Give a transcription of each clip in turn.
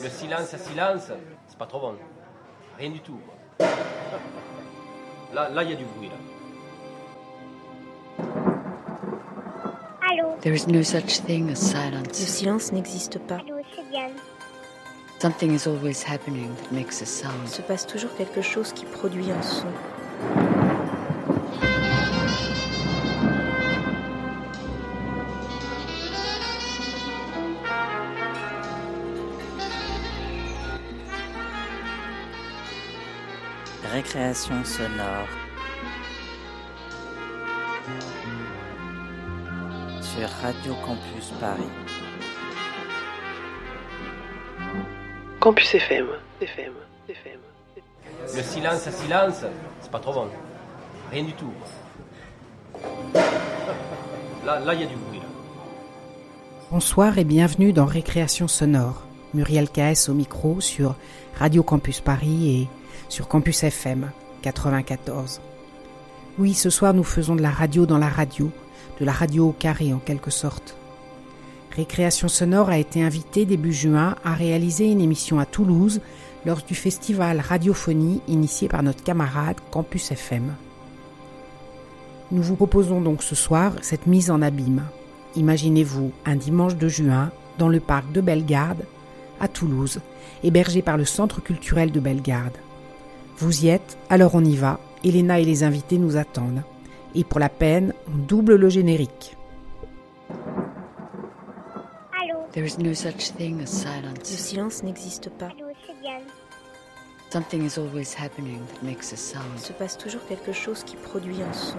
Le silence à silence, c'est pas trop bon. Rien du tout. quoi. Là, là, il y a du bruit. Là. Allô There is no such thing as Le silence. silence n'existe pas. Allô, c'est Diane. Something is always happening that makes a Il sound. se passe toujours quelque chose qui produit un son. Récréation sonore. Sur Radio Campus Paris. Campus FM, FM, FM. Le silence à silence, c'est pas trop bon. Rien du tout. Là, là, il y a du bruit. Là. Bonsoir et bienvenue dans Récréation sonore. Muriel KS au micro sur Radio Campus Paris et sur Campus FM 94. Oui, ce soir nous faisons de la radio dans la radio, de la radio au carré en quelque sorte. Récréation sonore a été invité début juin à réaliser une émission à Toulouse lors du festival Radiophonie initié par notre camarade Campus FM. Nous vous proposons donc ce soir cette mise en abîme. Imaginez-vous un dimanche de juin dans le parc de Bellegarde, à Toulouse, hébergé par le Centre culturel de Bellegarde. Vous y êtes, alors on y va, Elena et les invités nous attendent. Et pour la peine, on double le générique. Allô There is no such thing as Le silence. silence n'existe pas. Allô, c'est Diane. Something is always happening that makes a Il se passe toujours quelque chose qui produit un son.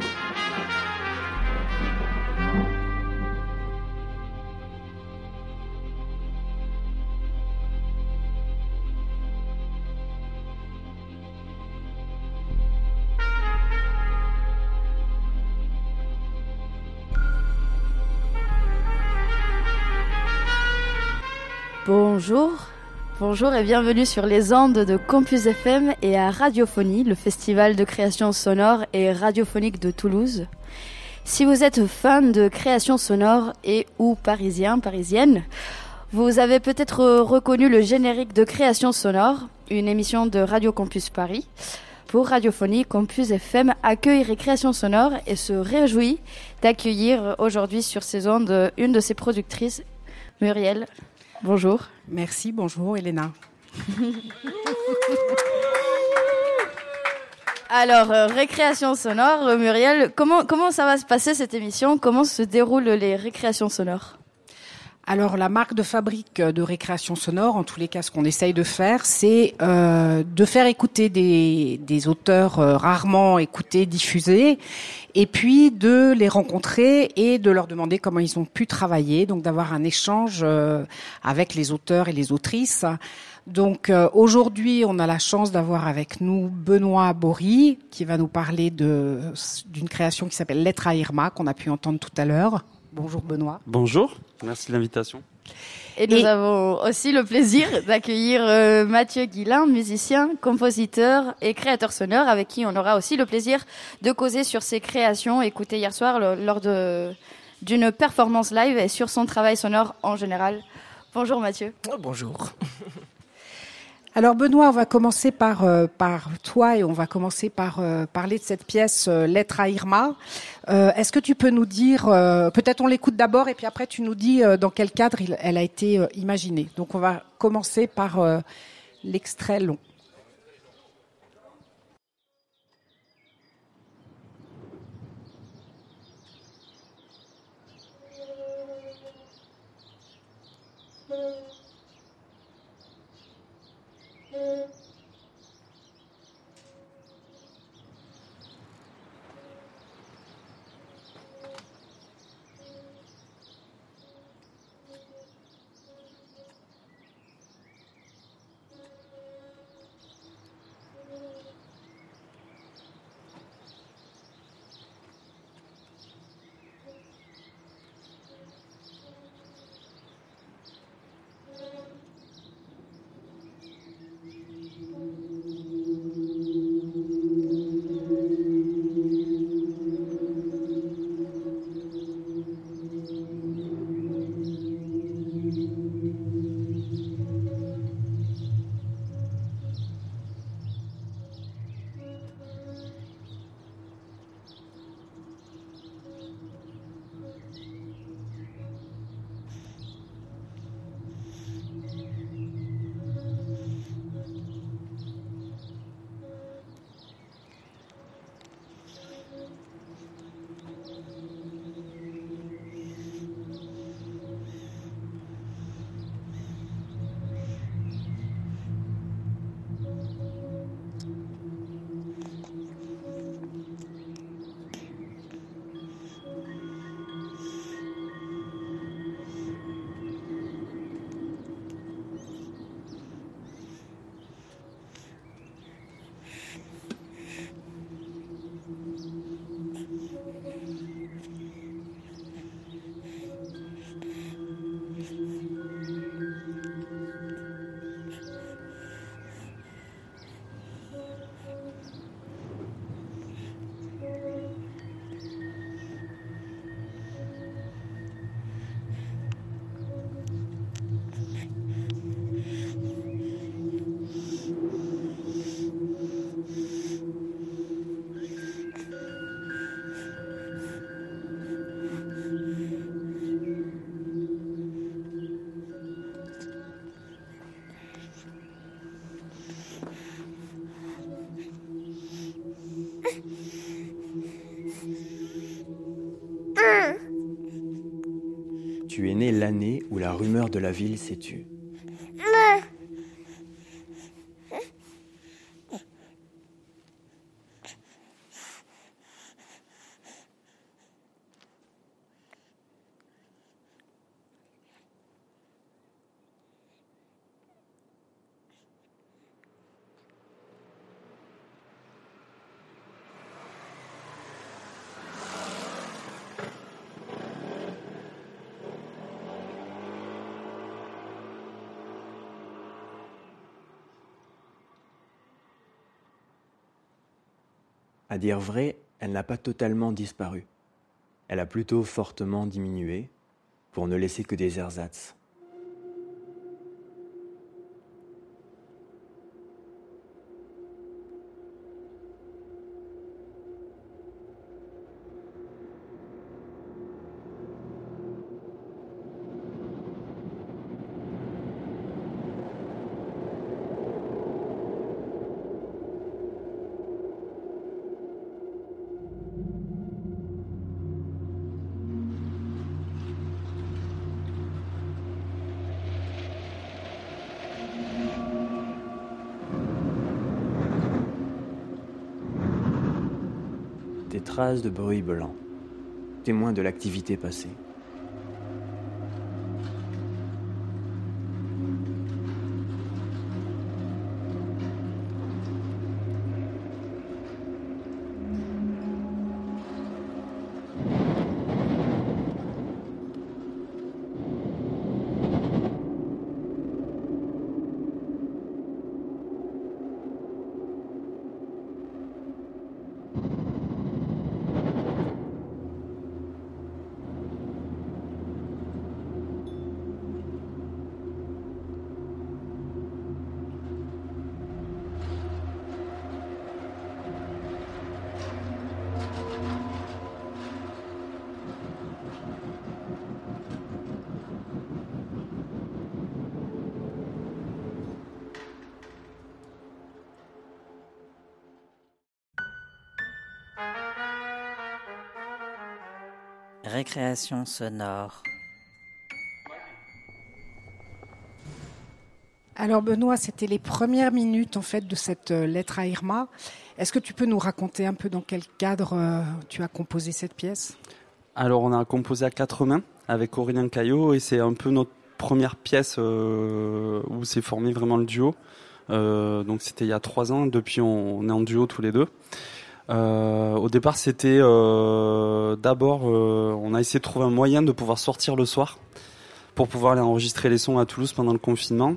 Bonjour, et bienvenue sur les ondes de Campus FM et à Radiophonie, le festival de création sonore et radiophonique de Toulouse. Si vous êtes fan de création sonore et ou parisien, parisienne, vous avez peut-être reconnu le générique de création sonore, une émission de Radio Campus Paris. Pour Radiophonie, Campus FM accueille Récréation Sonore et se réjouit d'accueillir aujourd'hui sur ses ondes une de ses productrices, Muriel. Bonjour. Merci, bonjour Elena. Alors, euh, récréation sonore, euh, Muriel, comment, comment ça va se passer cette émission? Comment se déroulent les récréations sonores? Alors la marque de fabrique de récréation sonore, en tous les cas ce qu'on essaye de faire, c'est euh, de faire écouter des, auteurs euh, rarement écoutés, diffusés, et puis de les rencontrer et de leur demander comment ils ont pu travailler, donc d'avoir un échange euh, avec les auteurs et les autrices. Donc euh, aujourd'hui, on a la chance d'avoir avec nous Benoît Bory qui va nous parler d'une création qui s'appelle Lettre à Irma qu'on a pu entendre tout à l'heure. Bonjour Benoît. Bonjour, merci de l'invitation. Et nous Et- avons aussi le plaisir d'accueillir euh, Mathieu Guillain, musicien, compositeur et créateur sonore, avec qui on aura aussi le plaisir de causer sur ses créations écoutées hier soir le- lors de d'une performance live et sur son travail sonore en général. Bonjour Mathieu. Bonjour. Alors Benoît, on va commencer par euh, par toi et on va commencer par euh, parler de cette pièce euh, Lettre à Irma. Est-ce que tu peux nous dire, peut-être on l'écoute d'abord et puis après tu nous dis dans quel cadre il- elle a été imaginée. Donc on va commencer par l'extrait long. you. Tu es né l'année où la rumeur de la ville s'est tue. Dire vrai, elle n'a pas totalement disparu. Elle a plutôt fortement diminué, pour ne laisser que des ersatz. Des de bruit blanc, témoins de l'activité passée. Récréation sonore. Alors Benoît, c'était les premières minutes en fait de cette euh, lettre à Irma. Est-ce que tu peux nous raconter un peu dans quel cadre euh, tu as composé cette pièce? Alors, on a composé à quatre mains avec Aurélien Caillot et c'est un peu notre première pièce euh, où s'est formé vraiment le duo. Euh, donc, c'était il y a trois ans. Depuis, on, on est en duo tous les deux. Euh, au départ, c'était euh, d'abord, euh, on a essayé de trouver un moyen de pouvoir sortir le soir pour pouvoir aller enregistrer les sons à Toulouse pendant le confinement.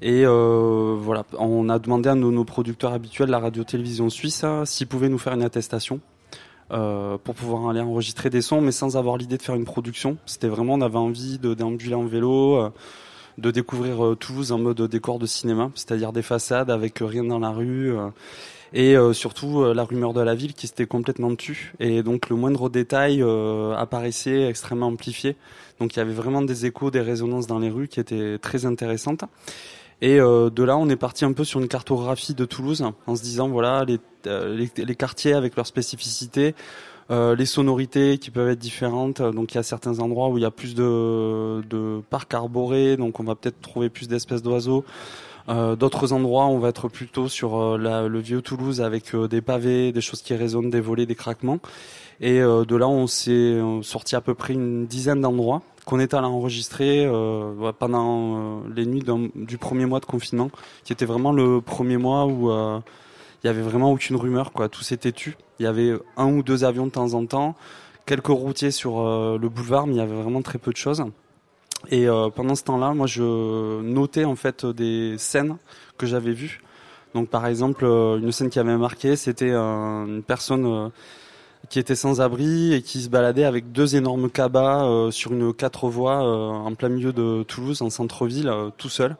Et euh, voilà, on a demandé à nos, producteurs habituels, la radio-télévision suisse, s'ils pouvaient nous faire une attestation euh, pour pouvoir aller enregistrer des sons, mais sans avoir l'idée de faire une production. C'était vraiment, on avait envie de déambuler en vélo, euh, de découvrir euh, Toulouse en mode décor de cinéma, c'est-à-dire des façades avec rien dans la rue. Et euh, surtout euh, la rumeur de la ville qui s'était complètement tue. Et donc le moindre détail euh, apparaissait extrêmement amplifié. Donc il y avait vraiment des échos des résonances dans les rues qui étaient très intéressantes. Et euh, de là on est parti un peu sur une cartographie de Toulouse en se disant voilà les, euh, les, les quartiers avec leurs spécificités euh, les sonorités qui peuvent être différentes. Donc il y a certains endroits où il y a plus de, de parcs arborés. Donc on va peut-être trouver plus d'espèces d'oiseaux euh, D'autres endroits, on va être plutôt sur euh, le vieux Toulouse avec euh, des pavés, des choses qui résonnent, des volets, des craquements. Et euh, de là, on s'est euh, sorti à peu près une dizaine d'endroits qu'on est allé enregistrer euh, ouais, pendant les nuits du premier mois de confinement, qui était vraiment le premier mois où il y avait vraiment aucune rumeur, quoi. Tout s'était tu. Il y avait un ou deux avions de temps en temps, quelques routiers sur le boulevard, mais il y avait vraiment très peu de choses. Et euh, pendant ce temps-là, moi, je notais en fait des scènes que j'avais vues. Donc, par exemple, euh, une scène qui avait marqué, c'était une personne euh, qui était sans abri et qui se baladait avec deux énormes cabas euh, sur une quatre voies en plein milieu de Toulouse, en centre-ville, tout seul.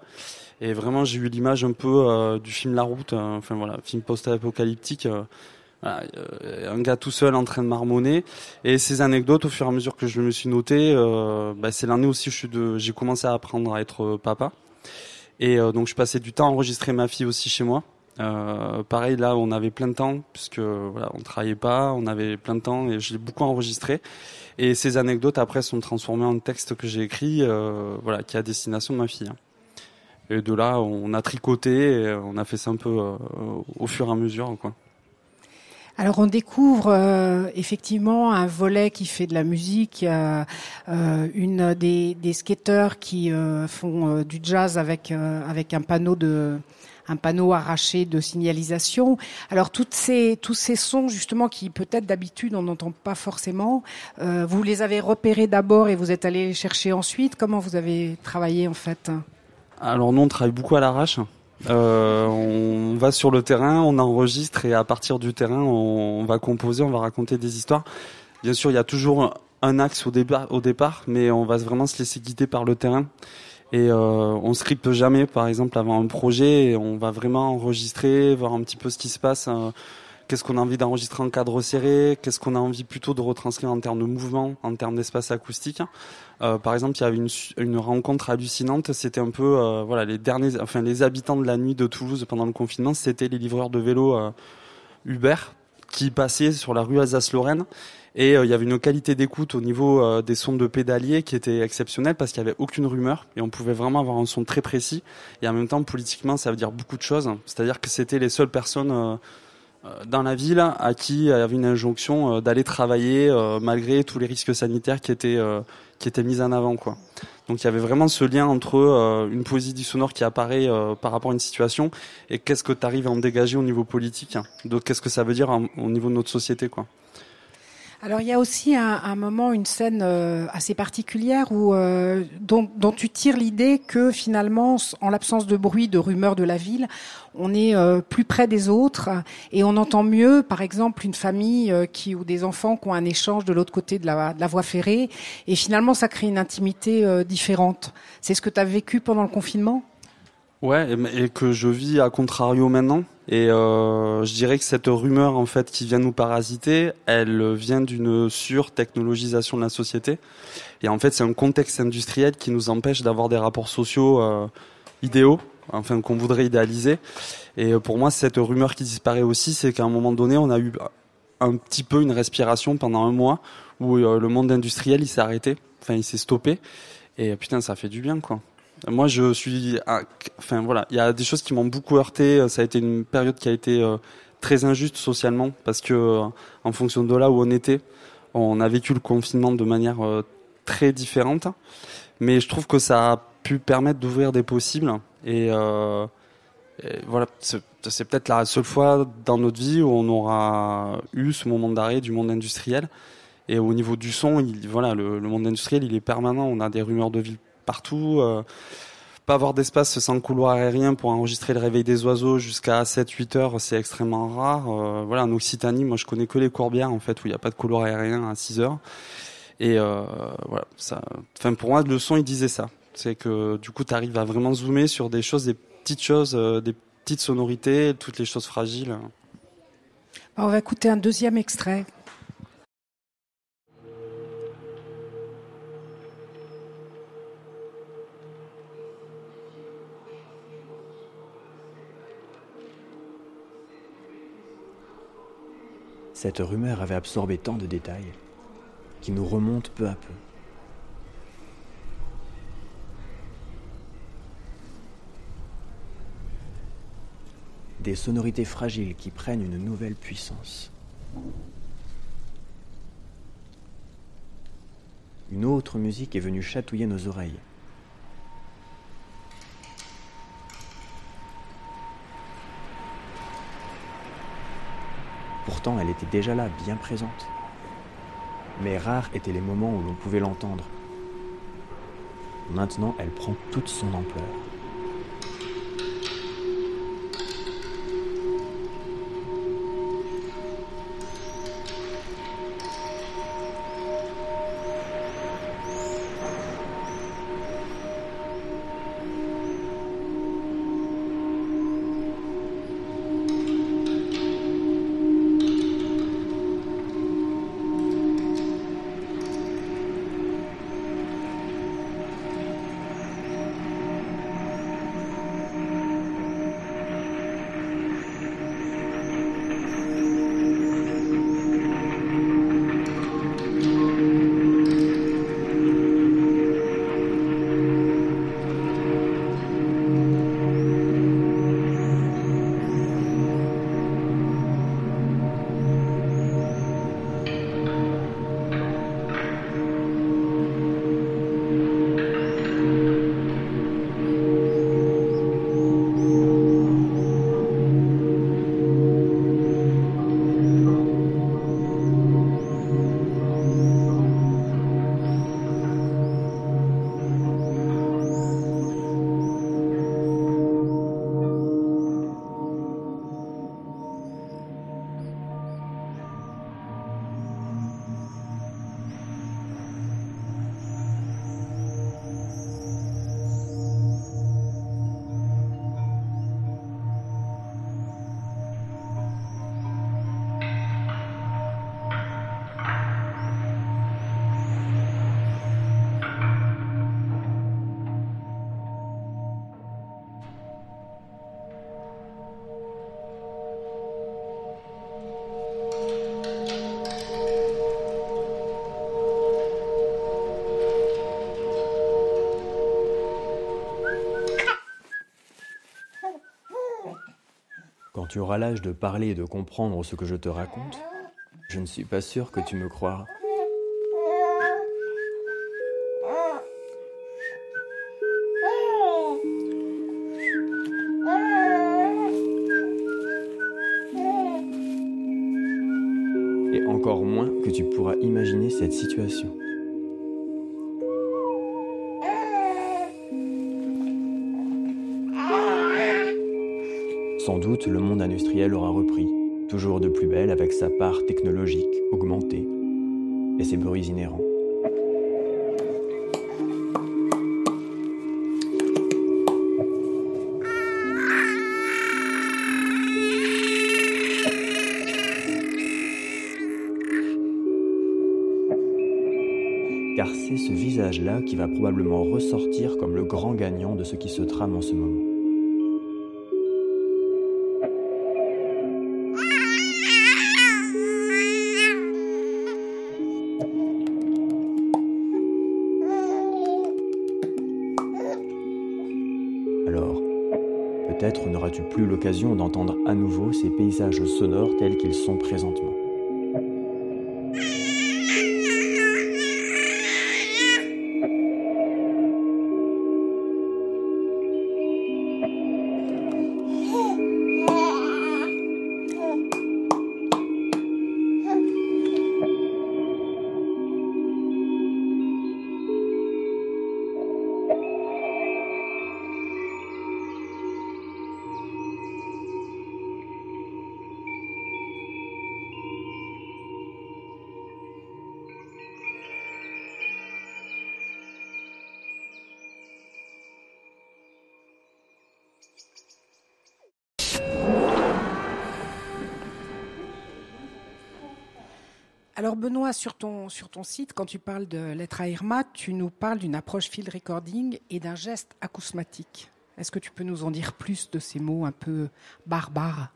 Et vraiment, j'ai eu l'image un peu du film La Route, enfin voilà, film post-apocalyptique. Voilà, euh, un gars tout seul en train de marmonner. Et ces anecdotes, au fur et à mesure que je me suis noté, euh, bah, c'est l'année aussi où j'ai commencé à apprendre à être euh, papa. Et euh, donc je passais du temps à enregistrer ma fille aussi chez moi. Euh, pareil, là, on avait plein de temps, puisque voilà, on travaillait pas, on avait plein de temps, et je l'ai beaucoup enregistré. Et ces anecdotes, après, sont transformées en texte que j'ai écrit, euh, voilà, qui est à destination de ma fille. Et de là, on a tricoté, on a fait ça un peu au fur et à mesure, quoi. Alors on découvre euh, effectivement un volet qui fait de la musique, euh, une des, des skateurs qui euh, font du jazz avec un panneau arraché de signalisation. Alors toutes ces tous ces sons justement qui peut-être d'habitude on n'entend pas forcément, vous les avez repérés d'abord et vous êtes allé les chercher ensuite. Comment vous avez travaillé en fait? Alors nous, on travaille beaucoup à l'arrache. Euh, on va sur le terrain, on enregistre et à partir du terrain, on va composer, on va raconter des histoires. Bien sûr, il y a toujours un axe au départ, mais on va vraiment se laisser guider par le terrain. Et euh, on scripte jamais, par exemple, avant un projet. Et on va vraiment enregistrer, voir un petit peu ce qui se passe. euh, qu'est-ce qu'on a envie d'enregistrer en cadre serré Qu'est-ce qu'on a envie plutôt de retranscrire en termes de mouvement, en termes d'espace acoustique Euh, Par exemple, il y avait une, rencontre hallucinante. C'était un peu, euh, voilà, les derniers, enfin les habitants de la nuit de Toulouse pendant le confinement, c'était les livreurs de vélo euh, Uber qui passaient sur la rue Alsace-Lorraine. Et il y avait une qualité d'écoute au niveau des sons de pédalier qui était exceptionnelle parce qu'il n'y avait aucune rumeur et on pouvait vraiment avoir un son très précis. Et en même temps, politiquement, ça veut dire beaucoup de choses. C'est-à-dire que c'était les seules personnes dans la ville à qui avait une injonction euh, d'aller travailler euh, malgré tous les risques sanitaires qui étaient euh, qui étaient mis en avant quoi. Donc il y avait vraiment ce lien entre euh, une poésie du sonore qui apparaît euh, par rapport à une situation et qu'est-ce que tu arrives à en dégager au niveau politique. hein. Donc qu'est-ce que ça veut dire en- au niveau de notre société quoi. Alors il y a aussi un, un moment, une scène euh, assez particulière où euh, dont, dont tu tires l'idée que finalement, en l'absence de bruit, de rumeurs de la ville, on est euh, plus près des autres et on entend mieux, par exemple, une famille euh, qui ou des enfants qui ont un échange de l'autre côté de la, de la voie ferrée et finalement ça crée une intimité euh, différente. C'est ce que tu as vécu pendant le confinement? Ouais, et, que je vis à contrario maintenant. Et euh, je dirais que cette rumeur en fait qui vient nous parasiter, elle vient d'une sur-technologisation de la société. Et en fait, c'est un contexte industriel qui nous empêche d'avoir des rapports sociaux euh, idéaux, enfin qu'on voudrait idéaliser. Et euh, pour moi, cette rumeur qui disparaît aussi, c'est qu'à un moment donné, on a eu un petit peu une respiration pendant un mois où euh, le monde industriel il s'est arrêté, enfin il s'est stoppé. Et euh, putain, ça fait du bien quoi. Moi, je suis, enfin voilà, il y a des choses qui m'ont beaucoup heurté. Ça a été une période qui a été euh, très injuste socialement parce que, euh, en fonction de là où on était, on a vécu le confinement de manière euh, très différente. Mais je trouve que ça a pu permettre d'ouvrir des possibles. Et, euh, voilà, c'est peut-être la seule fois dans notre vie où on aura eu ce moment d'arrêt du monde industriel. Et au niveau du son, il, voilà, le monde industriel, il est permanent. On a des rumeurs de ville partout. euh, pas avoir d'espace sans couloir aérien pour enregistrer le réveil des oiseaux jusqu'à 7-8 heures, c'est extrêmement rare. Euh, voilà, en Occitanie, moi je connais que les courbières en fait où il n'y a pas de couloir aérien à 6 heures. Et euh, voilà, ça. Enfin pour moi, le son il disait ça. C'est que du coup, tu arrives à vraiment zoomer sur des choses, des petites choses, des petites sonorités, toutes les choses fragiles. On va écouter un deuxième extrait. Cette rumeur avait absorbé tant de détails qui nous remontent peu à peu. Des sonorités fragiles qui prennent une nouvelle puissance. Une autre musique est venue chatouiller nos oreilles. Pourtant, elle était déjà là, bien présente. Mais rares étaient les moments où l'on pouvait l'entendre. Maintenant, elle prend toute son ampleur. Tu auras l'âge de parler et de comprendre ce que je te raconte, je ne suis pas sûr que tu me croiras. Et encore moins que tu pourras imaginer cette situation. Doute, le monde industriel aura repris, toujours de plus belle avec sa part technologique augmentée et ses bruits inhérents. Car c'est ce visage-là qui va probablement ressortir comme le grand gagnant de ce qui se trame en ce moment. L'occasion d'entendre à nouveau ces paysages sonores tels qu'ils sont présentement. Sur ton, sur ton site, quand tu parles de lettre à Irma, tu nous parles d'une approche field recording et d'un geste acousmatique. Est-ce que tu peux nous en dire plus de ces mots un peu barbares?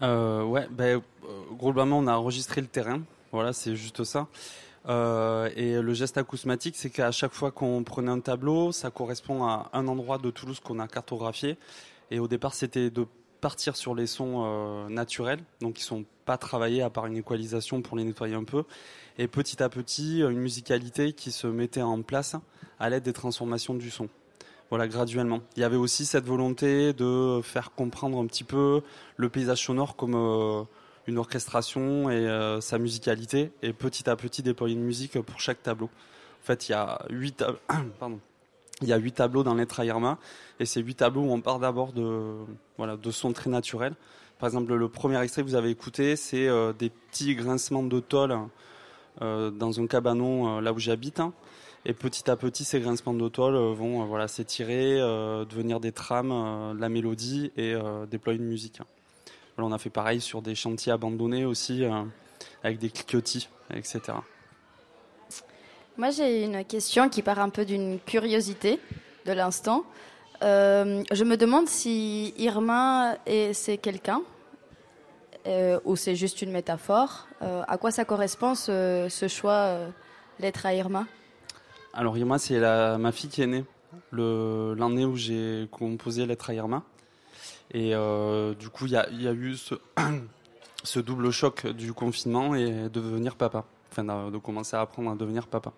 Euh, ouais, ben, euh, globalement, on a enregistré le terrain. Voilà, c'est juste ça. Euh, et le geste acousmatique, c'est qu'à chaque fois qu'on prenait un tableau, ça correspond à un endroit de Toulouse qu'on a cartographié. Et au départ, c'était de partir sur les sons euh, naturels, donc qui sont pas travaillés à part une équalisation pour les nettoyer un peu. Et petit à petit, une musicalité qui se mettait en place à l'aide des transformations du son. Voilà, graduellement. Il y avait aussi cette volonté de faire comprendre un petit peu le paysage sonore comme euh, une orchestration et euh, sa musicalité, et petit à petit déployer une musique pour chaque tableau. En fait, il y a huit, tab- pardon. Il y a huit tableaux dans Lettre à Irma, et ces huit tableaux où on part d'abord de, voilà, de sons très naturels. Par exemple, le premier extrait que vous avez écouté, c'est euh, des petits grincements de tôle euh, dans un cabanon euh, là où j'habite. hein. Et petit à petit, ces grincements de tôle vont voilà, s'étirer, devenir des trames, la mélodie et déployer une musique. On a fait pareil sur des chantiers abandonnés aussi, avec des cliquetis, etc. Moi, j'ai une question qui part un peu d'une curiosité de l'instant. Euh, je me demande si Irma est c'est quelqu'un euh, ou c'est juste une métaphore. Euh, à quoi ça correspond ce, choix l'être à Irma? Alors Irma, c'est ma fille qui est née l'année où j'ai composé Lettre à Irma. Et du coup, il y a, il y a eu ce, ce double choc du confinement et de devenir papa. De, commencer à apprendre à devenir papa.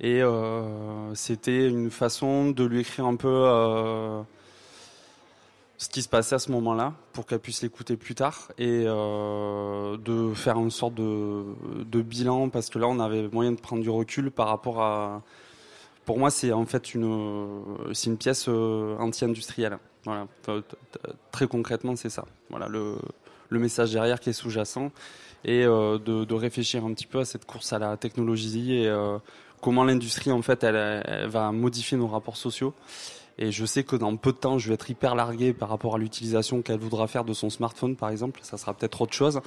Et euh, c'était une façon de lui écrire un peu euh, ce qui se passait à ce moment-là pour qu'elle puisse l'écouter plus tard et euh, de faire une sorte de, bilan parce que là on avait moyen de prendre du recul par rapport à pour moi c'est en fait une une pièce anti-industrielle. Très concrètement c'est ça. Voilà le message derrière qui est sous-jacent et euh, de, réfléchir un petit peu à cette course à la technologie et euh, comment l'industrie en fait elle, va modifier nos rapports sociaux et je sais que dans peu de temps, je vais être hyper largué par rapport à l'utilisation qu'elle voudra faire de son smartphone, par exemple. Ça sera peut-être autre chose.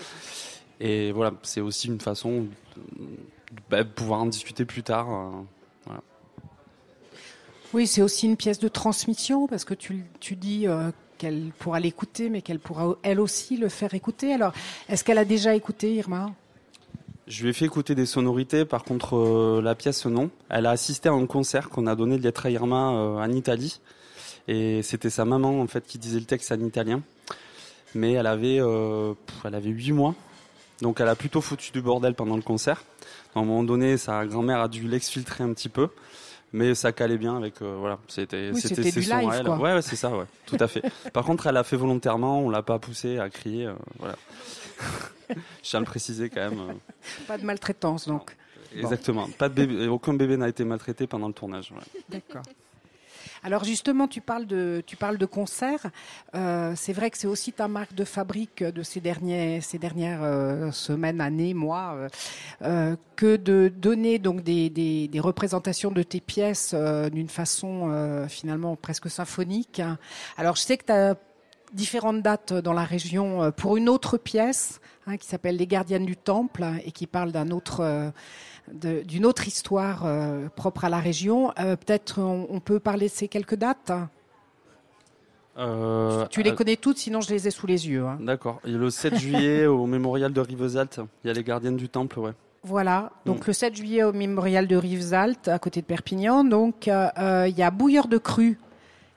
Et voilà, c'est aussi une façon de, bah, pouvoir en discuter plus tard. euh. Oui, c'est aussi une pièce de transmission parce que tu, tu dis qu'elle pourra l'écouter, mais qu'elle pourra elle aussi le faire écouter. Alors, est-ce qu'elle a déjà écouté, Irma? Je lui ai fait écouter des sonorités, par contre, euh, la pièce, non. Elle a assisté à un concert qu'on a donné de à Irma euh, en Italie. Et c'était sa maman, en fait, qui disait le texte en italien. mais elle avait, euh, elle avait 8 mois. Donc elle a plutôt foutu du bordel pendant le concert. À un moment donné, sa grand-mère a dû l'exfiltrer un petit peu. Mais ça calait bien avec euh, voilà, c'était Oui, c'était sons à live, elle. quoi. Ouais, ouais, c'est ça, ouais, tout à fait. Par contre, elle a fait volontairement, on l'a pas poussé à crier, euh, voilà. Je tiens à le préciser quand même. euh, Pas de maltraitance, donc. Exactement. Pas de bébé, aucun bébé n'a été maltraité pendant le tournage. ouais. D'accord. Alors justement, tu parles de, tu parles de concerts. Euh, c'est vrai que c'est aussi ta marque de fabrique de ces, derniers, ces dernières euh, semaines, années, mois, euh, que de donner donc des, des, représentations de tes pièces d'une façon finalement presque symphonique. Alors je sais que tu as différentes dates dans la région pour une autre pièce hein, qui s'appelle Les Gardiennes du Temple et qui parle d'un autre d'une autre histoire euh, propre à la région. Euh, Peut-être on, on peut parler de ces quelques dates. Euh, Tu les connais toutes, sinon je les ai sous les yeux. hein. D'accord. Le 7 juillet au mémorial de Rivesaltes, il y a les gardiennes du temple, ouais. Voilà. Donc Mm. le 7 juillet au mémorial de Rivesaltes, à côté de Perpignan. Donc euh, il y a Bouilleur de cru,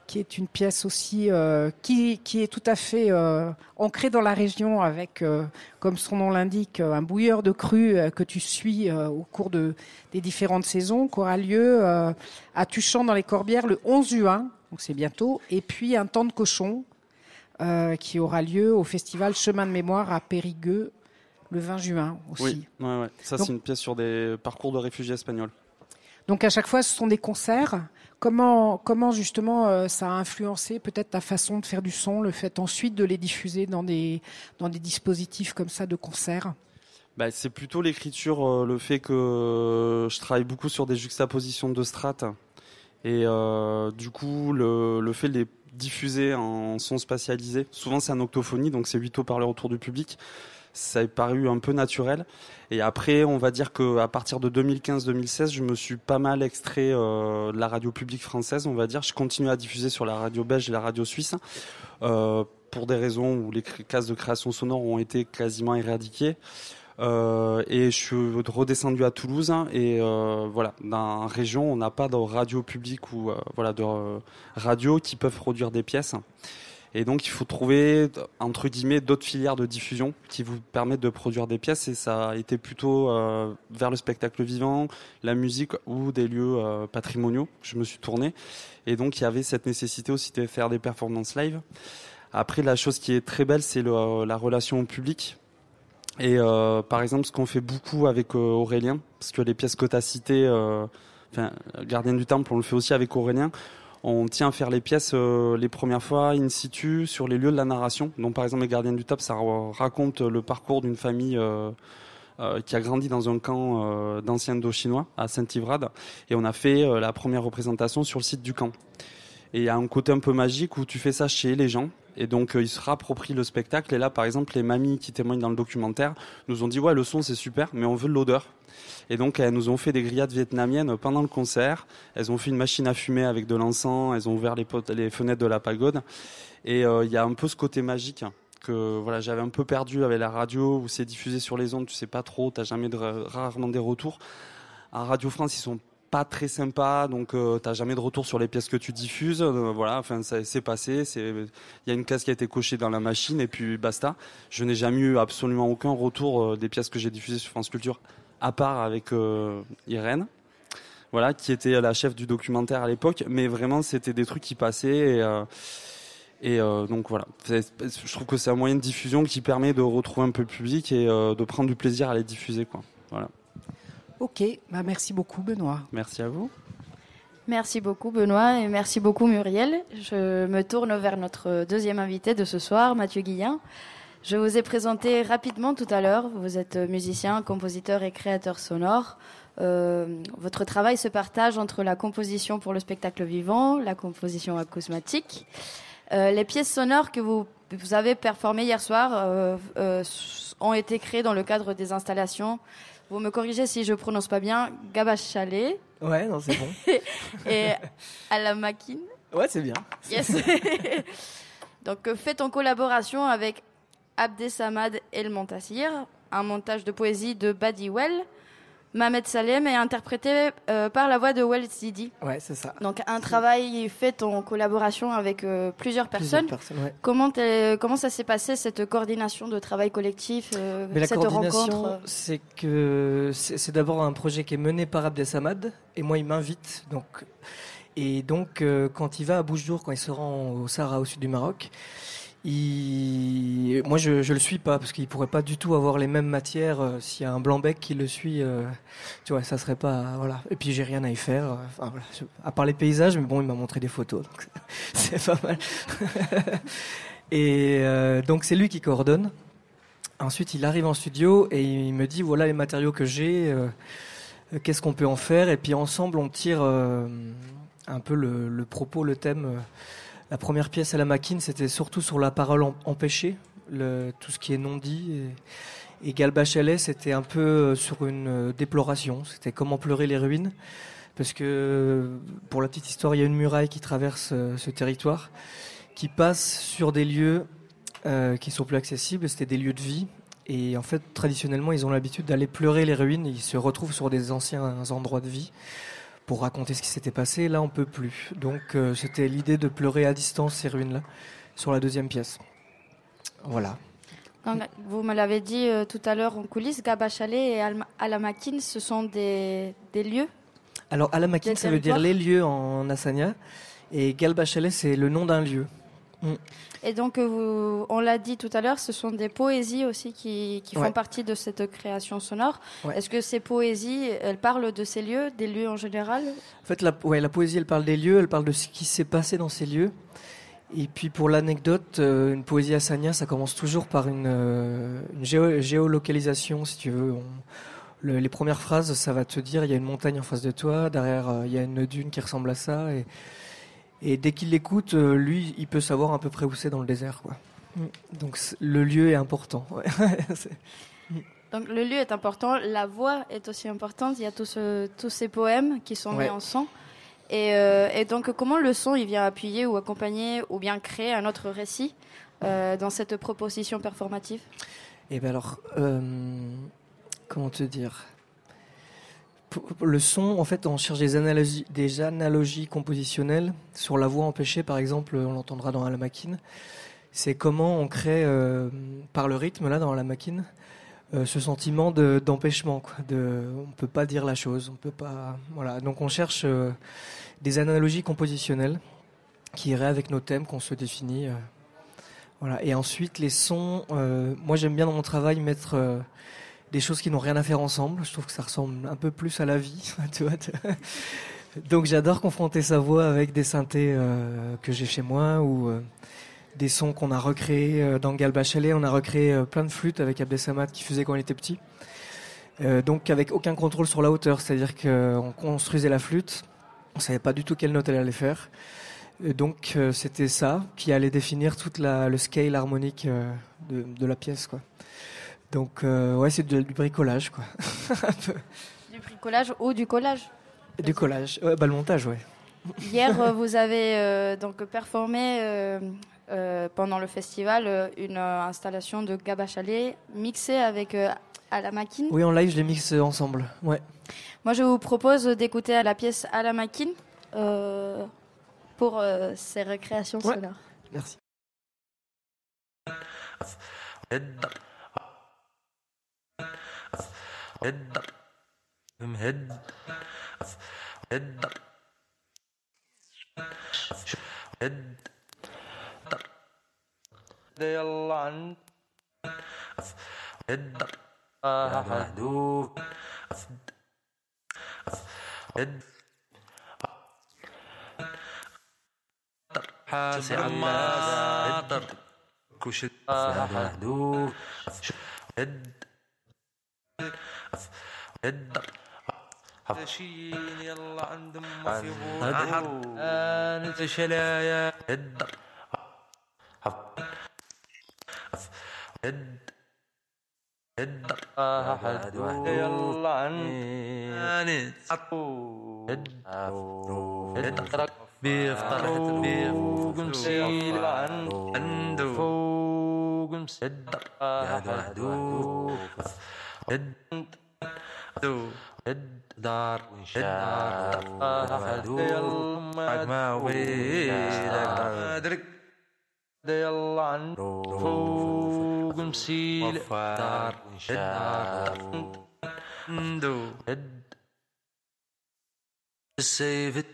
qui est une pièce aussi euh, qui, qui est tout à fait euh, ancrée dans la région, avec, euh, comme son nom l'indique, un bouilleur de cru euh, que tu suis au cours de, des différentes saisons, qui aura lieu à Tuchan dans les Corbières le 11 juin, donc c'est bientôt. Et puis un temps de cochon qui aura lieu au festival Chemin de mémoire à Périgueux le 20 juin aussi. Oui, ouais, ouais. Ça, c'est une pièce sur des parcours de réfugiés espagnols. Donc à chaque fois, ce sont des concerts. Comment, comment justement euh, ça a influencé peut-être ta façon de faire du son, le fait ensuite de les diffuser dans des, dans des dispositifs comme ça de concert Bah, c'est plutôt l'écriture, euh, le fait que je travaille beaucoup sur des juxtapositions de strates. Et euh, du coup, le, le fait de les diffuser en son spatialisé, souvent c'est en octophonie, donc c'est huit haut-parleurs autour du public, ça est paru un peu naturel. Et après, on va dire que à partir de 2015-2016, je me suis pas mal extrait euh, de la radio publique française, on va dire. Je continue à diffuser sur la radio belge et la radio suisse. Euh, pour des raisons où les cases de création sonore ont été quasiment éradiquées. Euh, et je suis redescendu à Toulouse hein, et euh, voilà dans la région on n'a pas de radio publique ou euh, voilà de euh, radio qui peuvent produire des pièces et donc il faut trouver entre guillemets d'autres filières de diffusion qui vous permettent de produire des pièces et ça a été plutôt euh, vers le spectacle vivant, la musique ou des lieux euh, patrimoniaux je me suis tourné et donc il y avait cette nécessité aussi de faire des performances live. Après la chose qui est très belle c'est le- la relation au public et euh, par exemple, ce qu'on fait beaucoup avec euh, Aurélien, parce que les pièces que tu as citées, euh, enfin, Gardien du Temple, on le fait aussi avec Aurélien. On tient à faire les pièces euh, les premières fois in situ sur les lieux de la narration. Donc par exemple, les Gardiens du Temple, ça ra- raconte le parcours d'une famille euh, euh, qui a grandi dans un camp euh, d'anciens Indochinois à Saint-Ivrade. Et on a fait euh, la première représentation sur le site du camp. Et il y a un côté un peu magique où tu fais ça chez les gens. Et donc, euh, ils se rapproprient le spectacle. Et là, par exemple, les mamies qui témoignent dans le documentaire nous ont dit, ouais, le son, c'est super, mais on veut de l'odeur. Et donc, elles nous ont fait des grillades vietnamiennes pendant le concert. Elles ont fait une machine à fumer avec de l'encens. Elles ont ouvert les, fenêtres de la pagode. Et euh, il y a un peu ce côté magique que voilà j'avais un peu perdu avec la radio où c'est diffusé sur les ondes tu sais pas trop t'as jamais rarement des retours à Radio France ils sont pas très sympas donc euh, t'as jamais de retour sur les pièces que tu diffuses Euh, voilà enfin ça c'est passé c'est il y a une case qui a été cochée dans la machine et puis basta je n'ai jamais eu absolument aucun retour euh, des pièces que j'ai diffusées sur France Culture à part avec euh, Irène voilà qui était la chef du documentaire à l'époque mais vraiment c'était des trucs qui passaient et donc voilà, je trouve que c'est un moyen de diffusion qui permet de retrouver un peu le public et de prendre du plaisir à les diffuser. Quoi. Voilà. Ok, bah merci beaucoup Benoît. Merci à vous. Merci beaucoup Benoît et merci beaucoup Muriel. Je me tourne vers notre deuxième invité de ce soir, Mathieu Guillain. Je vous ai présenté rapidement tout à l'heure. Vous êtes musicien, compositeur et créateur sonore. Euh, votre travail se partage entre la composition pour le spectacle vivant, la composition acousmatique. Euh, les pièces sonores que vous, vous avez performées hier soir euh, euh, ont été créées dans le cadre des installations. Vous me corrigez si je prononce pas bien. Gabache Chalet Ouais, non, c'est bon. et à la Maquine. Ouais, c'est bien. Yes. Donc, euh, fait en collaboration avec Abdesamad El Montassir, un montage de poésie de Badiwell. Mohamed Salem est interprété euh, par la voix de Walid Zidi. Ouais, c'est ça. Donc un travail fait en collaboration avec euh, plusieurs personnes. Plusieurs personnes, ouais. Comment, comment ça s'est passé cette coordination de travail collectif, euh, Mais la coordination, rencontre c'est que c'est d'abord un projet qui est mené par Abdesamad et moi il m'invite donc et donc euh, quand il va à Bouchour quand il se rend au Sahara au sud du Maroc, moi je, je le suis pas parce qu'il pourrait pas du tout avoir les mêmes matières euh, s'il y a un blanc bec qui le suit, euh, tu vois ça serait pas voilà et puis j'ai rien à y faire, euh, à part les paysages mais bon il m'a montré des photos donc c'est pas mal et euh, donc c'est lui qui coordonne. Ensuite, il arrive en studio et il me dit voilà les matériaux que j'ai, qu'est-ce qu'on peut en faire? Et puis ensemble, on tire un peu le propos, le thème. Euh. La première pièce à la maquine, c'était surtout sur la parole em- empêchée, tout ce qui est non dit. Et, et c'était un peu euh, sur une euh, déploration. C'était comment pleurer les ruines. Parce que, pour la petite histoire, il y a une muraille qui traverse euh, ce territoire, qui passe sur des lieux euh, qui sont plus accessibles. C'était des lieux de vie. Et en fait, traditionnellement, ils ont l'habitude d'aller pleurer les ruines. Ils se retrouvent sur des anciens endroits de vie pour raconter ce qui s'était passé. Là, on peut plus. Donc, euh, c'était l'idée de pleurer à distance ces ruines-là sur la deuxième pièce. Voilà. Vous me l'avez dit euh, tout à l'heure en coulisses, Gaba Chalet et Alamakin, ce sont des, des lieux? Alors, Alamakin, ça veut dire les lieux en Assania. Et Galbachelet, c'est le nom d'un lieu. Mm. Et donc, euh, vous, on l'a dit tout à l'heure, ce sont des poésies aussi qui, qui Ouais. font partie de cette création sonore. Ouais. Est-ce que ces poésies, elles parlent de ces lieux, des lieux en général? En fait, la, ouais, la poésie, elle parle des lieux, elle parle de ce qui s'est passé dans ces lieux. Et puis pour l'anecdote, euh, une poésie assania, ça commence toujours par une, euh, une géo- géolocalisation, si tu veux. On- le- les premières phrases, ça va te dire, il y a une montagne en face de toi, derrière, il y a une dune qui ressemble à ça. Et, et dès qu'il l'écoute, euh, lui, il peut savoir à peu près où c'est dans le désert. Quoi. Mm. Donc le lieu est important. ouais. C'est- Donc le lieu est important, la voix est aussi importante. Il y a tous, ce- tous ces poèmes qui sont Ouais. mis en son. Et, euh, et donc comment le son il vient appuyer ou accompagner ou bien créer un autre récit euh, dans cette proposition performative? Et ben alors, euh, comment te dire? Le son, en fait, on cherche des analogies, compositionnelles sur la voix empêchée, par exemple, on l'entendra dans la maquine. C'est comment on crée, euh, par le rythme là dans la maquine, euh, ce sentiment de- d'empêchement. on peut pas dire la chose, on peut pas. Voilà. Donc on cherche euh, des analogies compositionnelles qui iraient avec nos thèmes qu'on se définit. voilà. Et ensuite, les sons, moi j'aime bien dans mon travail mettre des choses qui n'ont rien à faire ensemble. Je trouve que ça ressemble un peu plus à la vie. tu vois, Donc j'adore confronter sa voix avec des synthés euh, que j'ai chez moi ou euh, des sons qu'on a recréés euh, dans Gal Bachelet. On a recréé plein de flûtes avec Abdesamad qui faisait quand il était petit. Donc avec aucun contrôle sur la hauteur, c'est-à-dire qu'on construisait la flûte, on savait pas du tout quelle note elle allait faire. Et donc c'était ça qui allait définir toute la, le scale harmonique de, de la pièce, quoi. Donc euh, ouais, c'est du bricolage, quoi. Du bricolage ou du collage du collage, ouais, bah le montage, ouais. Hier, euh, vous avez euh, donc performé euh, euh, pendant le festival une euh, installation de Gaba Chalet mixée avec euh, à la maquine. Oui, en live, je les mixe ensemble. Ouais. Moi, je vous propose d'écouter à la pièce à la maquine euh, pour euh, ces récréations Ouais. sonores. Merci. هدر. مهد هدر. هد يلا عند هدر. مهدوف هد حاسع الناس هدر. كوشد مهدوف هد الدر شي يلا عند ما في بحر آنت شلايا. الدر هد الدر واحد آه، واحد يلا عند هد بيفطر بيفوق مسيل عند فوق مسدر آه، يا هد يلا بعد ما ويلك ادرك يلا عن فوق مسيل دار وانشاف ندو السيف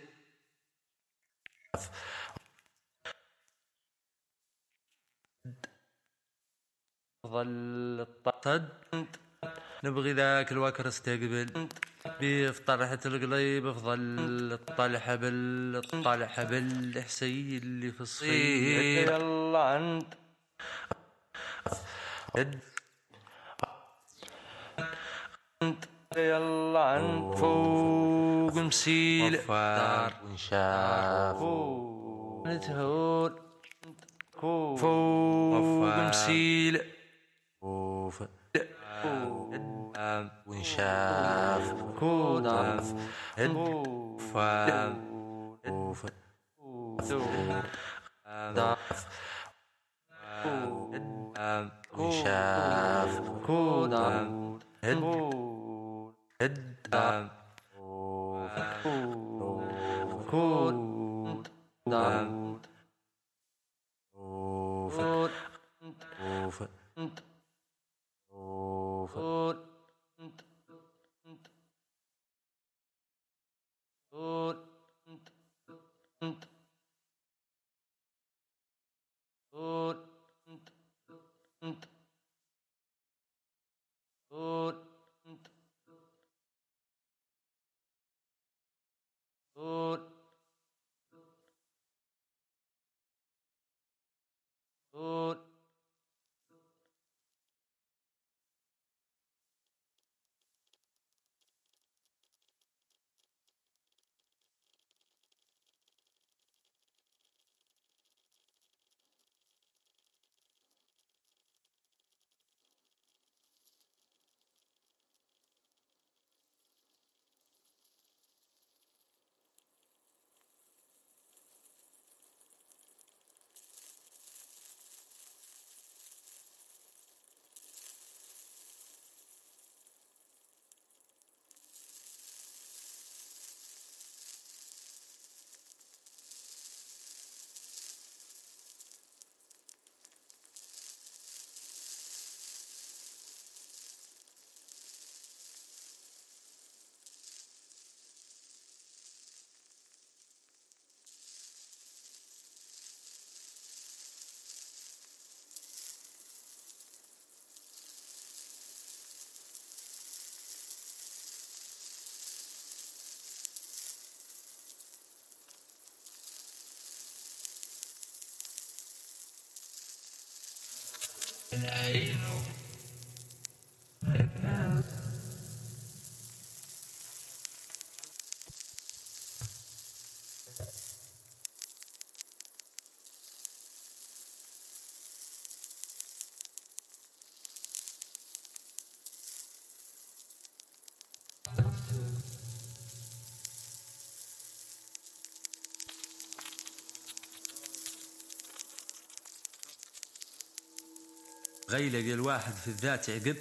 ظل الطد نبغي ذاك الوكر استقبل. بيف طرحة القليب افضل الطلحة بالطلحة بالحسي اللي في الصيف. يلا عند يلا عند فوق مسيل. دار ونشاف نتهور فوق. مسيل. ونشاف كوداف فام وف داف ونشاف كوداف هد هد كود داود وف وف 部分。Good. tonight. وف غيلق الواحد في الذات عقب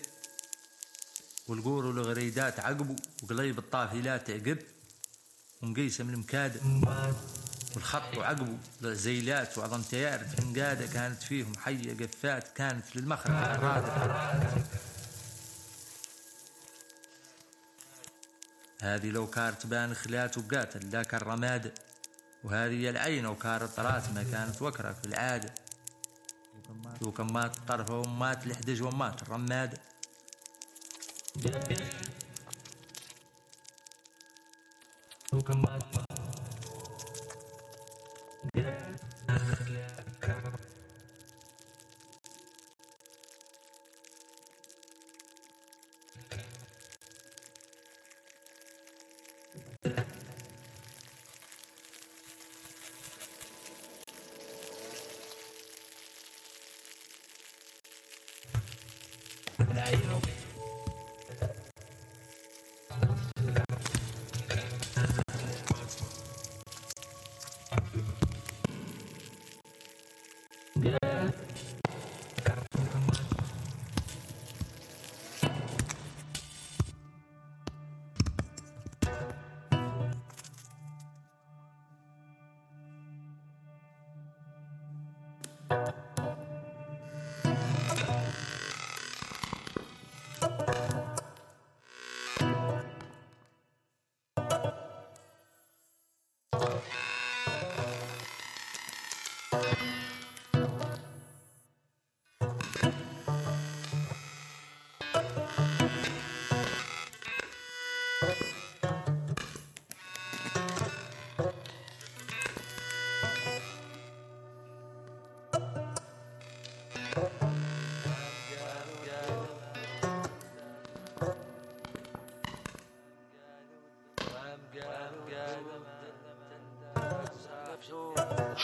والقور والغريدات عقبه وقليب الطافلات عقب ونقيسم المكاد والخط وعقبه زيلات وعظم تيار في عنقاده كانت فيهم حية قفات كانت للمخرج. الرادة هذه لو كانت تبان خلات وقاتل ذاك الرماد وهذه العين وكانت راتمة كانت وكرة في العادة. وكمات. طرفه ومات لحدج ومات الرماد. وكمات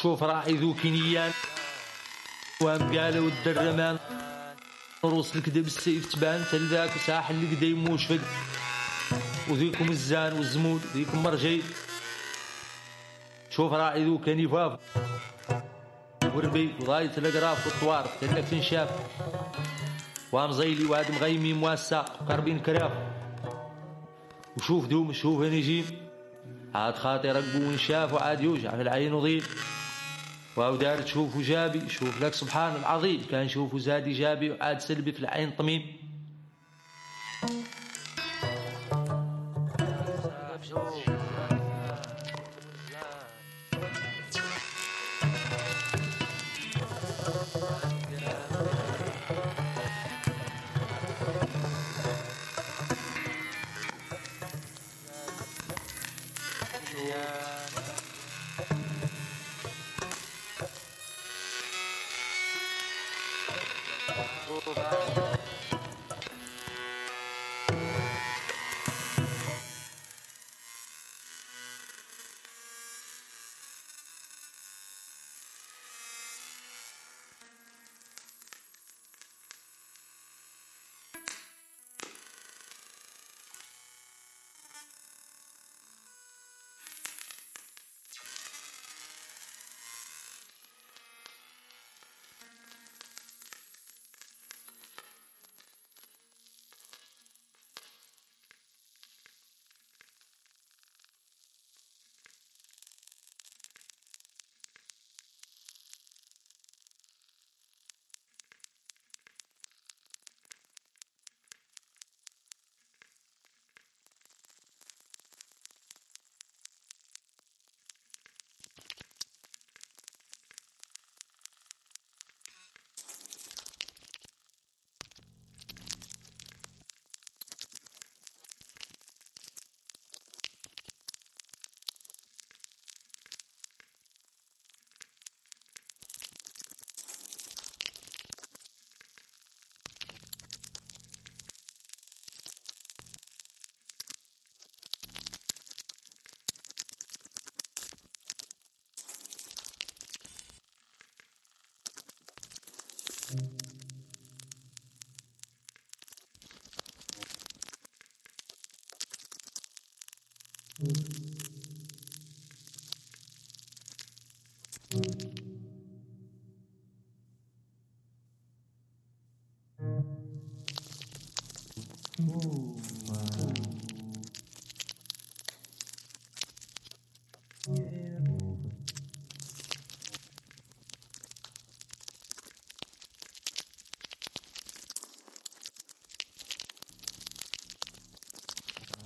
شوف راعي ذو كينيان وام قالوا الدرمان روس الكذب السيف تبان. تلذاك ساحل القدا يموش فق وذيكم الزان والزمود ذيكم مرجي. شوف راعي ذو كنيفاف وربي وضاية الأقراف والطوار تلك تنشاف. وام زيلي واد مغيمي مواسع قربين كراف. وشوف دوم شوف نجيم عاد خاطي رقبو ونشاف وعاد يوجع في العين وضيل واو دار تشوفه جابي شوف لك سبحان العظيم. كان شوفه زادي جابي وعاد سلبي في العين طميم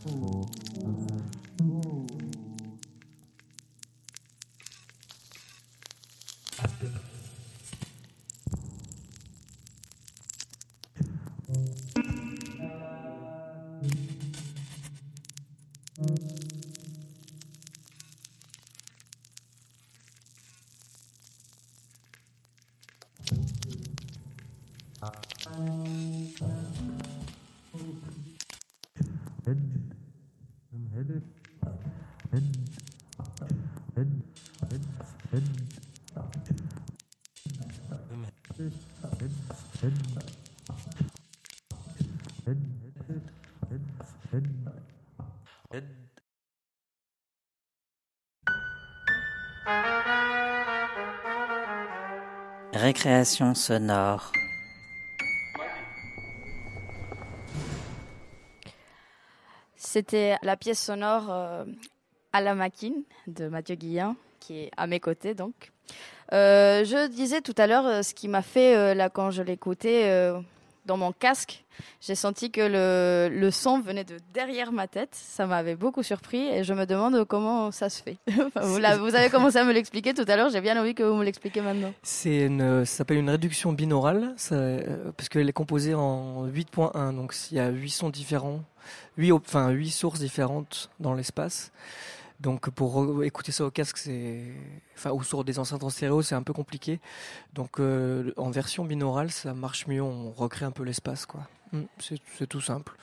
Ooh. Récréation sonore. C'était la pièce sonore euh, à la maquine de Mathieu Guillain, qui est à mes côtés donc. Euh, je disais tout à l'heure euh, ce qui m'a fait, là, quand je l'écoutais, dans mon casque, j'ai senti que le, son venait de derrière ma tête. Ça m'avait beaucoup surpris et je me demande comment ça se fait. Vous, avez commencé à me l'expliquer tout à l'heure. J'ai bien envie que vous me l'expliquiez maintenant. C'est ça s'appelle une réduction binaurale, euh, parce qu'elle est composée en 8.1, donc il y a 8 sons différents, 8, op- enfin 8 sources différentes dans l'espace. Donc pour écouter ça au casque, c'est, enfin ou sur des enceintes en stéréo, c'est un peu compliqué. Donc euh, en version binaurale, ça marche mieux, on recrée un peu l'espace, quoi. Mm, C'est tout simple.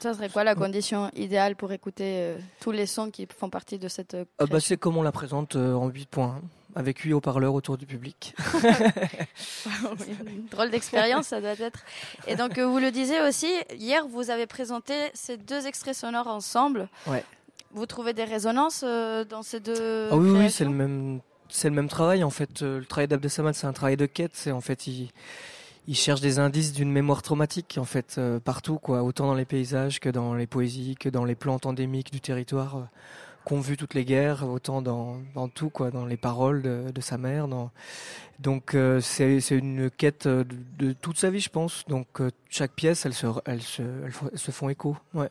Ça serait quoi la condition idéale pour écouter euh, tous les sons qui font partie de cette euh, Ah bah, c'est comme on la présente euh, en 8.1, avec 8 haut-parleurs autour du public. Une drôle d'expérience, ça doit être. Et donc, vous le disiez aussi, hier, vous avez présenté ces deux extraits sonores ensemble. Ouais. Vous trouvez des résonances euh, dans ces deux Ah oui, oui, c'est le même, c'est le même travail en fait. Euh, Le travail d'Abdesamad, c'est un travail de quête. C'est en fait, il, il cherche des indices d'une mémoire traumatique en fait euh, partout, quoi. Autant dans les paysages que dans les poésies, que dans les plantes endémiques du territoire euh, qu'ont vu toutes les guerres, autant dans, dans tout, quoi, dans les paroles de, de sa mère. Dans... Donc c'est une quête de, de toute sa vie, je pense. Donc chaque pièce, elle se, elle se font écho. Ouais.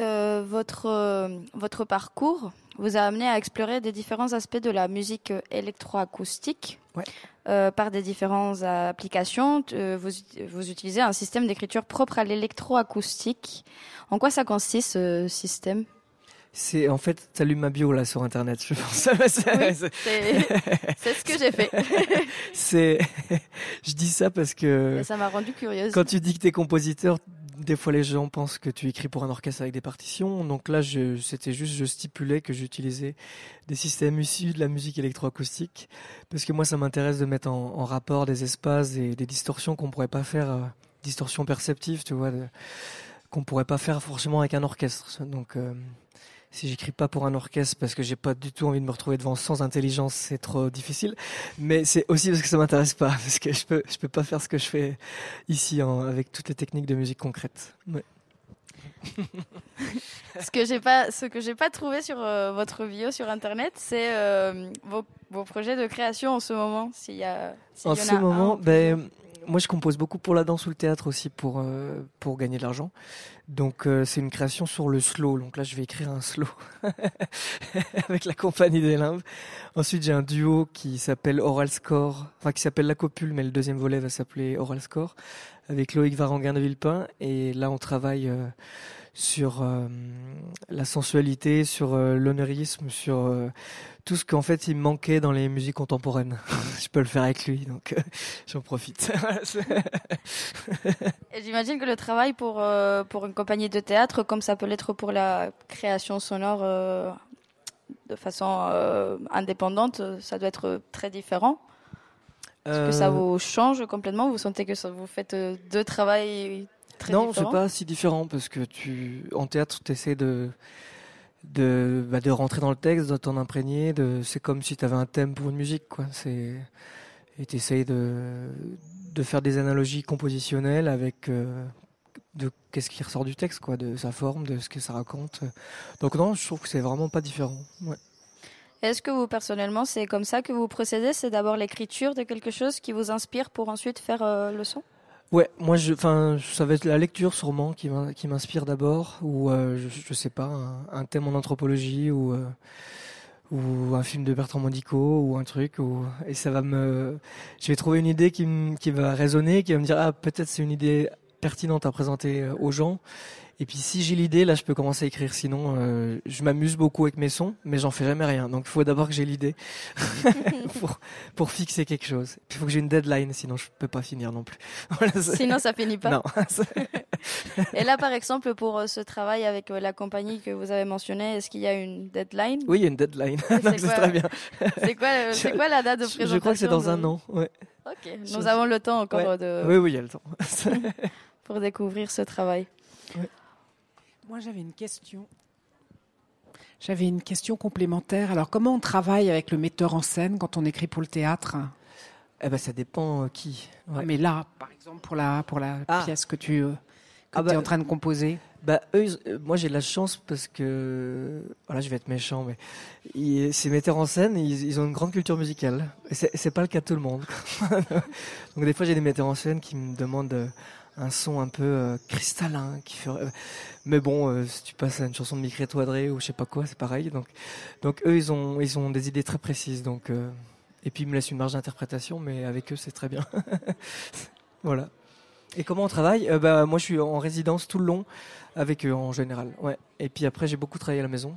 Euh, votre, euh, votre parcours vous a amené à explorer des différents aspects de la musique euh, électroacoustique Ouais. euh, par des différentes applications. Vous, vous utilisez un système d'écriture propre à l'électroacoustique. En quoi ça consiste ce système? C'est en fait, salut ma bio là sur internet, je pense. Oui, C'est- ce que j'ai fait. c'est, je dis ça parce que Et ça m'a rendu curieuse. quand tu dis que t'es compositeur, des fois les gens pensent que tu écris pour un orchestre avec des partitions. Donc là, je, c'était juste, je stipulais que j'utilisais des systèmes issus de la musique électroacoustique parce que moi, ça m'intéresse de mettre en, rapport des espaces et des distorsions qu'on pourrait pas faire, euh, distorsions perceptives, tu vois, qu'on pourrait pas faire forcément avec un orchestre. Donc euh, si j'écris pas pour un orchestre parce que j'ai pas du tout envie de me retrouver devant sans intelligence, c'est trop difficile. Mais c'est aussi parce que ça m'intéresse pas, parce que je peux, je peux pas faire ce que je fais ici en- avec toutes les techniques de musique concrète. Ouais. ce que j'ai pas, ce que j'ai pas trouvé sur euh, votre bio sur internet, c'est euh, vos, vos projets de création en ce moment. S'il y a, En y en ce a moment, ben, moi je compose beaucoup pour la danse ou le théâtre aussi pour, euh, pour gagner de l'argent. Donc euh, c'est une création sur le slow. Donc là je vais écrire un slow avec la compagnie des limbes. Ensuite j'ai un duo qui s'appelle Oral Score, enfin qui s'appelle La Copule, mais le deuxième volet va s'appeler Oral Score avec Loïc Varanguin de Villepin. Et là on travaille euh, sur euh, la sensualité, sur euh, l'honneurisme, sur euh, tout ce qu'en fait il manquait dans les musiques contemporaines. je peux le faire avec lui, donc euh, j'en profite. Et j'imagine que le travail pour, pour une compagnie de théâtre, comme ça peut l'être pour la création sonore de façon indépendante, ça doit être très différent. Est-ce que ça vous change complètement? Vous sentez que ça vous faites deux travails très non, c'est différents pas si différent parce que tu, en théâtre, tu essaies de, de, bah, de rentrer dans le texte, de t'en imprégner. De, c'est comme si tu avais un thème pour une musique, quoi. C'est, et tu essayes de, de faire des analogies compositionnelles avec euh, de qu'est-ce qui ressort du texte, quoi, de sa forme, de ce que ça raconte. Donc non, je trouve que c'est vraiment pas différent. Ouais. Est-ce que vous, personnellement, c'est comme ça que vous procédez? C'est d'abord l'écriture de quelque chose qui vous inspire pour ensuite faire euh, le son? Ouais, moi, enfin, ça va être la lecture sûrement qui m'in- qui m'inspire d'abord, ou euh, je, je sais pas, un, thème en anthropologie ou euh, ou un film de Bertrand Mandico ou un truc, ou et ça va me, je vais trouver une idée qui qui va résonner, qui va me dire ah peut-être c'est une idée pertinente à présenter euh, aux gens. Et puis si j'ai l'idée, là je peux commencer à écrire. Sinon, euh, je m'amuse beaucoup avec mes sons, mais j'en fais jamais rien. Donc il faut d'abord que j'ai l'idée pour, pour fixer quelque chose. Puis il faut que j'ai une deadline, sinon je peux pas finir non plus. Voilà, Sinon, ça finit pas. Non. Et là, par exemple, pour euh, ce travail avec euh, la compagnie que vous avez mentionné, est-ce qu'il y a une deadline? Oui, il y a une deadline. C'est très bien. c'est quoi, Je- quoi la date de présentation Je crois que c'est dans de- un an. Ouais. Ok, Je- nous avons le temps encore Ouais. de... Oui, oui, il y a le temps. pour découvrir ce travail. Moi, j'avais une question. J'avais une question complémentaire. Alors, comment on travaille avec le metteur en scène quand on écrit pour le théâtre? Eh ben, ça dépend euh, qui. Ouais. Mais là, par exemple, pour la, pour la Ah. pièce que tu, euh, Ah bah, es en train de composer Bah, eux, ils- euh, moi j'ai de la chance parce que. Voilà, je vais être méchant, mais. ils- Ces metteurs en scène, ils, ils ont une grande culture musicale. Et c'est c'est pas le cas de tout le monde. Donc, des fois, j'ai des metteurs en scène qui me demandent euh, un son un peu euh, cristallin. Qui fait... euh, Mais bon, euh, si tu passes à une chanson de Micré Toadré ou je sais pas quoi, c'est pareil. Donc, donc eux, ils ont, ils ont des idées très précises. Donc, Et puis, ils me laissent une marge d'interprétation, mais avec eux, c'est très bien. voilà. Et comment on travaille? Bah, Moi, je suis en résidence tout le long avec eux en général. Ouais. Et puis après, j'ai beaucoup travaillé à la maison.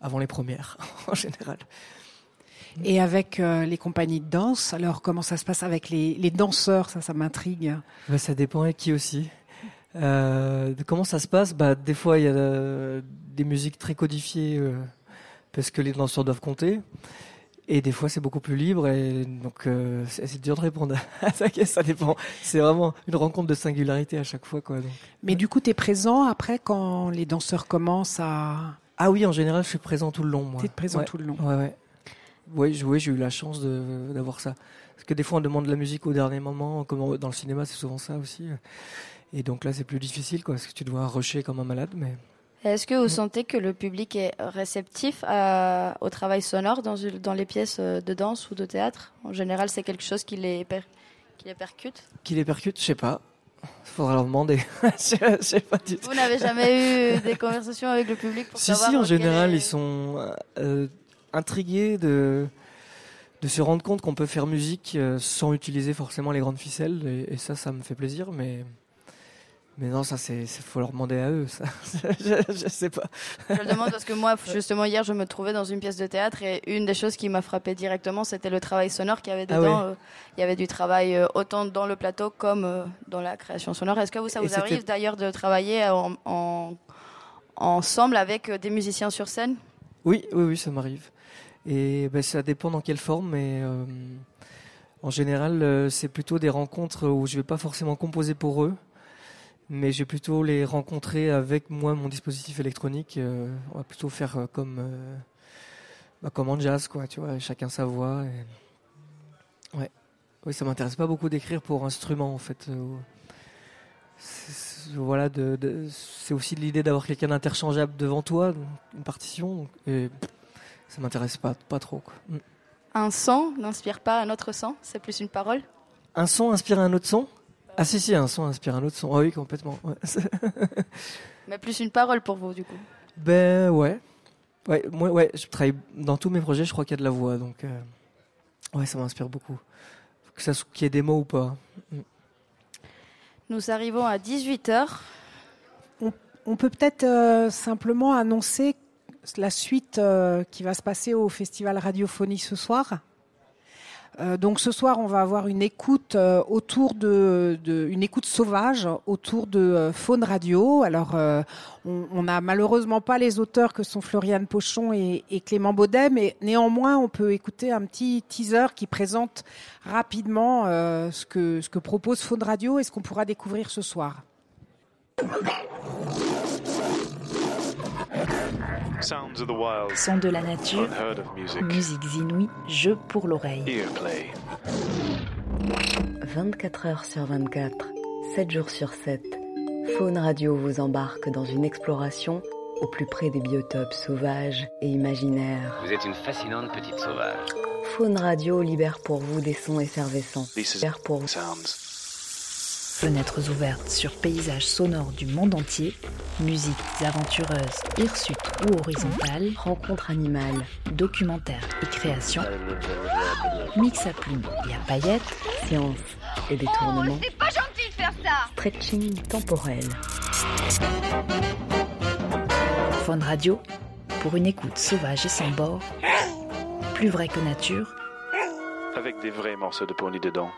avant les premières, en général. Et avec euh, les compagnies de danse, alors comment ça se passe avec les, les danseurs? Ça, ça m'intrigue. Bah, ça dépend avec qui aussi. Euh, comment ça se passe? Bah, Des fois, il y a euh, des musiques très codifiées euh, parce que les danseurs doivent compter. Et des fois, c'est beaucoup plus libre. Et donc, euh, c'est dur de répondre à ça. Ça dépend. C'est vraiment une rencontre de singularité à chaque fois. Quoi, donc. Mais du coup, tu es présent après quand les danseurs commencent à. Ah oui, en général, je suis présent tout le long. Moi. T'es présent Ouais. tout le long. Ouais, ouais. Ouais, j'ai eu la chance d'avoir ça. Parce que des fois, on demande de la musique au dernier moment, comme dans le cinéma, c'est souvent ça aussi. Et donc là, c'est plus difficile, quoi, parce que tu dois rusher comme un malade. Mais Est-ce que vous sentez que le public est réceptif à- au travail sonore dans, les pièces euh, de danse ou de théâtre? En général, c'est quelque chose qui les, per- qui les percute? Qui les percute, je sais pas. Faudra leur demander. je, sais pas du tout. Vous n'avez jamais eu des conversations avec le public pour Si, savoir si, en général, est- ils sont euh, intrigués de, de se rendre compte qu'on peut faire musique euh, sans utiliser forcément les grandes ficelles. Et, et ça, ça me fait plaisir. Mais, mais non, ça, c'est faut leur demander à eux. Ça. je, je sais pas. Je le demande parce que moi, justement, hier, je me trouvais dans une pièce de théâtre et une des choses qui m'a frappé directement, c'était le travail sonore qu'il y avait Ah dedans. ouais. Euh, Il y avait du travail euh, autant dans le plateau comme dans la création sonore. Est-ce que vous, ça vous arrive d'ailleurs de travailler en, en- ensemble avec des musiciens sur scène? Oui, oui, oui, ça m'arrive. Et ben, ça dépend dans quelle forme, mais euh, en général, euh, c'est plutôt des rencontres où je vais pas forcément composer pour eux, mais je vais plutôt les rencontrer avec moi, mon dispositif électronique. euh, on va plutôt faire comme, bah, comme en jazz, quoi, tu vois, chacun sa voix. Ouais. Oui, ça m'intéresse pas beaucoup d'écrire pour instrument, en fait. c'est- voilà, de, c'est aussi l'idée d'avoir quelqu'un d'interchangeable devant toi, une partition. Ça m'intéresse pas, pas trop. quoi. Mm. Un son n'inspire pas un autre son? C'est plus une parole? Un son inspire un autre son? Ah si si, un son inspire un autre son. Ah oui, complètement. ouais. Mais plus une parole pour vous, du coup. ben ouais. Ouais, moi ouais, je travaille dans tous mes projets, je crois qu'il y a de la voix, donc euh, ouais, ça m'inspire beaucoup. Que ça soit- qu'il y ait des mots ou pas. Mm. Nous arrivons à 18h. On, on peut peut-être euh, simplement annoncer la suite euh, qui va se passer au Festival Radiophonie ce soir. Euh, donc ce soir, on va avoir une écoute euh, autour de, une écoute sauvage autour de Faune Radio. Alors, on n'a malheureusement pas les auteurs que sont Floriane Pochon et, Clément Baudet, mais néanmoins, on peut écouter un petit teaser qui présente rapidement ce que ce que propose Faune Radio et ce qu'on pourra découvrir ce soir. Sounds of the wild. Son de la nature, Unheard of music. musiques inouïes, jeux pour l'oreille. Earplay. 24 heures sur 24, 7 jours sur 7, Faune Radio vous embarque dans une exploration au plus près des biotopes sauvages et imaginaires. Vous êtes une fascinante petite sauvage. Faune Radio libère pour vous des sons effervescents. Libère pour vous. Fenêtres ouvertes sur paysages sonores du monde entier, musiques aventureuses, hirsutes ou horizontales, rencontres animales, documentaires et créations, mix à plumes et à paillettes, science et détournements, C'est pas gentil de faire ça stretching temporel. Faune Radio, pour une écoute sauvage et sans bord, plus vrai que nature, Avec des vrais morceaux de pony dedans.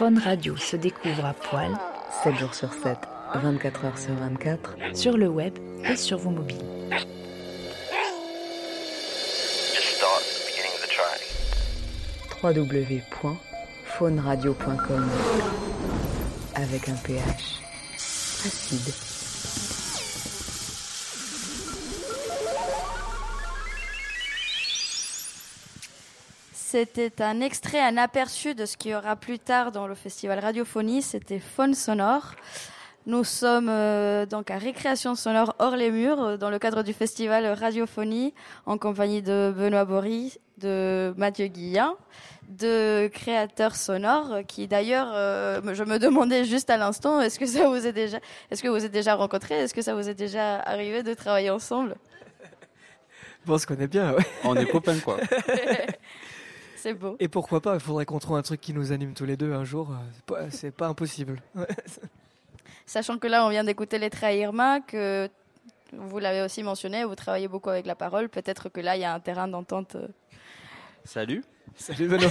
Faune Radio se découvre à poil 7 jours sur 7, 24 heures sur 24, sur le web et sur vos mobiles. Just start at the beginning of the track. www.fauneradio.com avec un pH acide. C'était un extrait, un aperçu de ce qu'il y aura plus tard dans le festival Radiophonie. C'était Faune Sonore. Nous sommes euh, donc à Récréation Sonore hors les murs euh, dans le cadre du festival Radiophonie en compagnie de Benoît Bory, de Mathieu Guillain, de créateurs sonores qui d'ailleurs, euh, je me demandais juste à l'instant, est-ce que ça vous est déjà, est-ce que vous êtes déjà rencontrés, est-ce que ça vous est déjà arrivé de travailler ensemble? Bon, on se connaît bien, ouais. On est copains, quoi. C'est beau. Et pourquoi pas Il faudrait qu'on trouve un truc qui nous anime tous les deux un jour. C'est pas, pas impossible. Sachant que là, on vient d'écouter les traits Irma, que vous l'avez aussi mentionné, vous travaillez beaucoup avec la parole. Peut-être que là, il y a un terrain d'entente. euh. Salut. Salut Benoît.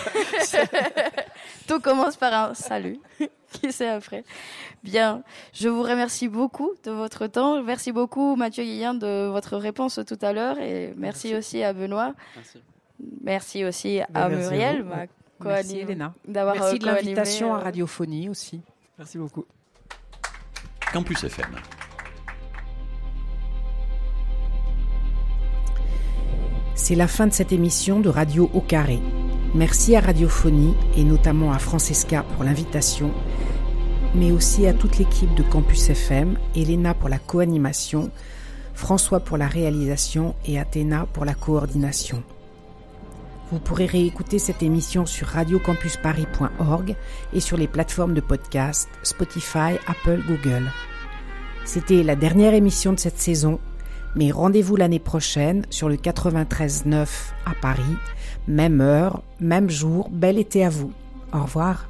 Tout commence par un salut. Qui sait après? Bien, je vous remercie beaucoup de votre temps. Merci beaucoup Mathieu Guillain de votre réponse tout à l'heure et merci, aussi à Benoît. Merci. Merci aussi Ben, à merci à Muriel, ma Merci Elena. d'avoir Merci euh, de l'invitation à euh, Radiophonie aussi. Merci beaucoup. Campus FM. C'est la fin de cette émission de Radio au carré. Merci à Radiophonie et notamment à Francesca pour l'invitation, mais aussi à toute l'équipe de Campus FM, Elena pour la co-animation, François pour la réalisation et Athéna pour la coordination. Vous pourrez réécouter cette émission sur radiocampusparis.org et sur les plateformes de podcast Spotify, Apple, Google. C'était la dernière émission de cette saison, mais rendez-vous l'année prochaine sur le 93.9 à Paris, même heure, même jour, bel été à vous. Au revoir.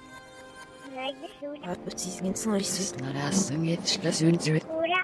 Ura.